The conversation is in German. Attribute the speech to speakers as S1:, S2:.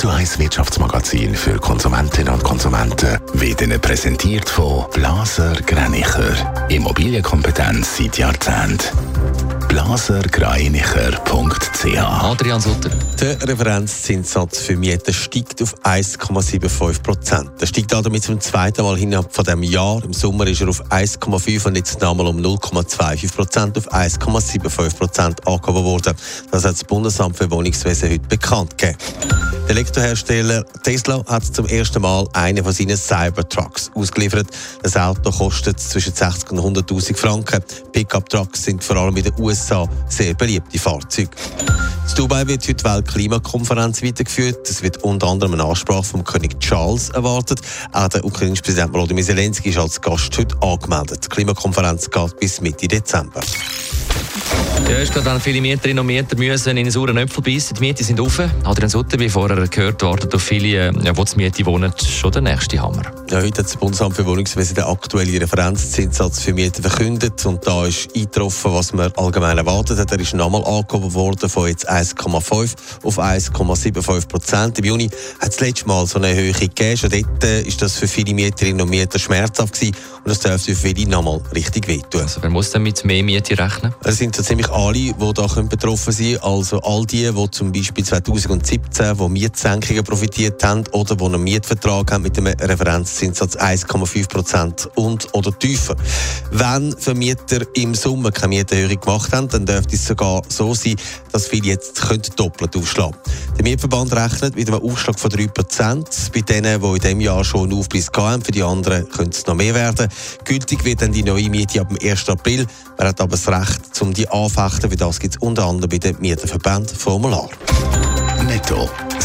S1: Radio 1 Wirtschaftsmagazin für Konsumentinnen und Konsumenten wird Ihnen präsentiert von Blaser Greinicher. Immobilienkompetenz seit Jahrzehnten blasergreinicher.ch
S2: Adrian Sutter.
S3: Der Referenzzinssatz für Mieten steigt auf 1,75 Prozent. Er steigt damit zum zweiten Mal innerhalb von dem Jahr. Im Sommer ist er auf 1,5 und jetzt nochmal um 0,25 Prozent auf 1,75 Prozent angehoben worden. Das hat das Bundesamt für Wohnungswesen heute bekannt gegeben. Der Elektrohersteller Tesla hat zum ersten Mal einen von seinen Cybertrucks ausgeliefert. Das Auto kostet zwischen 60 und 100.000 Franken. Pickup-Trucks sind vor allem in den USA sehr beliebte Fahrzeuge. In Dubai wird heute die Weltklimakonferenz weitergeführt. Es wird unter anderem eine Ansprache vom König Charles erwartet. Auch der ukrainische Präsident Volodymyr Zelensky ist als Gast heute angemeldet. Die Klimakonferenz geht bis Mitte Dezember.
S2: Ja, ist gerade viele Mieterinnen und Mieter müssen in sauren Äpfel beißen. Die Mieten sind offen. Adrian Sutter, wie vorher gehört, wartet auf viele, äh, die die Miete wohnen, schon der nächste Hammer.
S3: Heute hat das Bundesamt für Wohnungswesen den aktuellen Referenzzinssatz für Mieten verkündet. Und da ist eingetroffen, was man allgemein erwartet hat. Er ist nochmal angehoben worden von jetzt 1,5 auf 1,75 Prozent. Im Juni hat es das letzte Mal so eine Höhe gegeben. Schon dort äh, ist das für viele Mieterinnen und Mieter schmerzhaft gewesen. Und das dürfte für viele nochmal richtig wehtun.
S2: Also, wer muss denn mit mehr Miete rechnen?
S3: Es sind so ziemlich alle, die da betroffen sein können. Also all die, die zum Beispiel 2017 wo Mietsenkungen profitiert haben oder die einen Mietvertrag haben mit einem Referenzzinssatz 1,5 Prozent und oder tiefer. Wenn Vermieter im Sommer keine Mieterhöhung gemacht haben, dann dürfte es sogar so sein, dass viele jetzt doppelt aufschlagen können. Der Mietverband rechnet mit einem Aufschlag von 3 Prozent. Bei denen, die in diesem Jahr schon einen Aufpreis haben, für die anderen könnte es noch mehr werden. Gültig wird dann die neue Miete ab dem 1. April. Man hat aber das Recht, um die anfechten. Für das gibt es unter anderem bei den Mieterverband Formular.
S1: Netto,